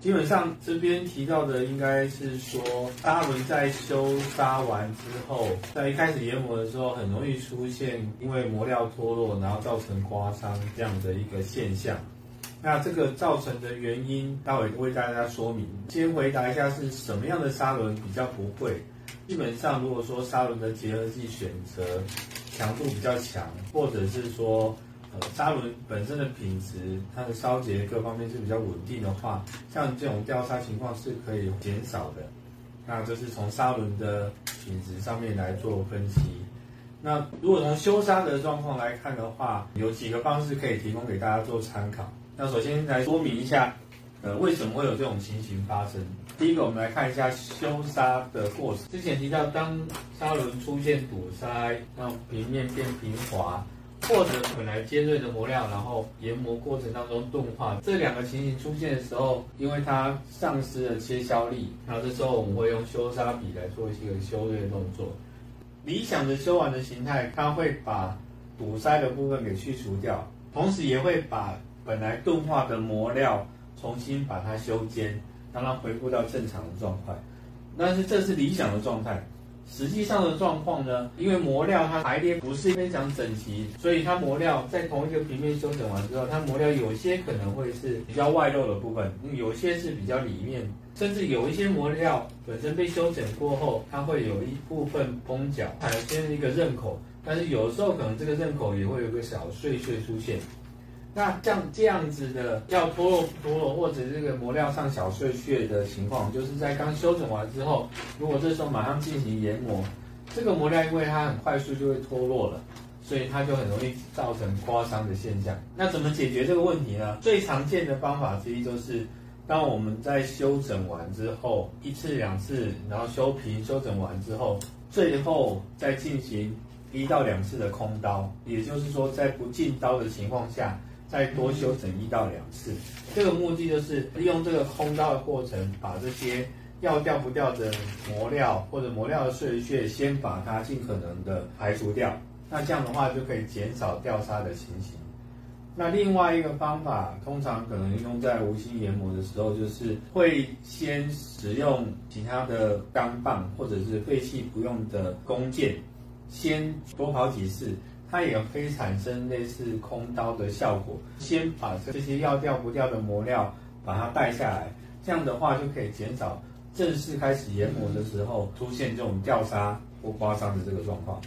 基本上这边提到的应该是说，砂轮在修砂完之后，在一开始研磨的时候，很容易出现因为磨料脱落，然后造成刮伤这样的一个现象。那这个造成的原因，待会为大家说明。先回答一下是什么样的砂轮比较不会。基本上，如果说砂轮的结合剂选择强度比较强，或者是说呃砂轮本身的品质，它的烧结各方面是比较稳定的话，像这种掉砂情况是可以减少的。那这是从砂轮的品质上面来做分析。那如果从修砂的状况来看的话，有几个方式可以提供给大家做参考。那首先来说明一下，呃，为什么会有这种情形发生？第一个，我们来看一下修砂的过程。之前提到，当砂轮出现堵塞，让平面变平滑，或者本来尖锐的磨料，然后研磨过程当中钝化，这两个情形出现的时候，因为它丧失了切削力，然后这时候我们会用修砂笔来做一个修略动作。理想的修完的形态，它会把堵塞的部分给去除掉，同时也会把本来钝化的磨料重新把它修尖，让它恢复到正常的状态。但是这是理想的状态，实际上的状况呢？因为磨料它排列不是非常整齐，所以它磨料在同一个平面修整完之后，它磨料有些可能会是比较外露的部分，有些是比较里面，甚至有一些磨料本身被修整过后，它会有一部分崩角，产生一个刃口，但是有时候可能这个刃口也会有个小碎屑出现。那像这样子的要脱落脱落，或者这个磨料上小碎屑的情况，就是在刚修整完之后，如果这时候马上进行研磨，这个磨料因为它很快速就会脱落了，所以它就很容易造成刮伤的现象。那怎么解决这个问题呢？最常见的方法之一就是，当我们在修整完之后，一次两次，然后修平修整完之后，最后再进行一到两次的空刀，也就是说在不进刀的情况下。再多修整一到两次，这个目的就是利用这个空刀的过程，把这些要掉不掉的磨料或者磨料的碎屑，先把它尽可能的排除掉。那这样的话就可以减少掉砂的情形。那另外一个方法，通常可能用在无心研磨的时候，就是会先使用其他的钢棒或者是废弃不用的弓箭，先多跑几次。它也可以产生类似空刀的效果，先把这些要掉不掉的磨料把它带下来，这样的话就可以减少正式开始研磨的时候出现这种掉砂或刮伤的这个状况。